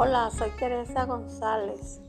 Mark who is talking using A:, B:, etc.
A: Hola, soy Teresa González.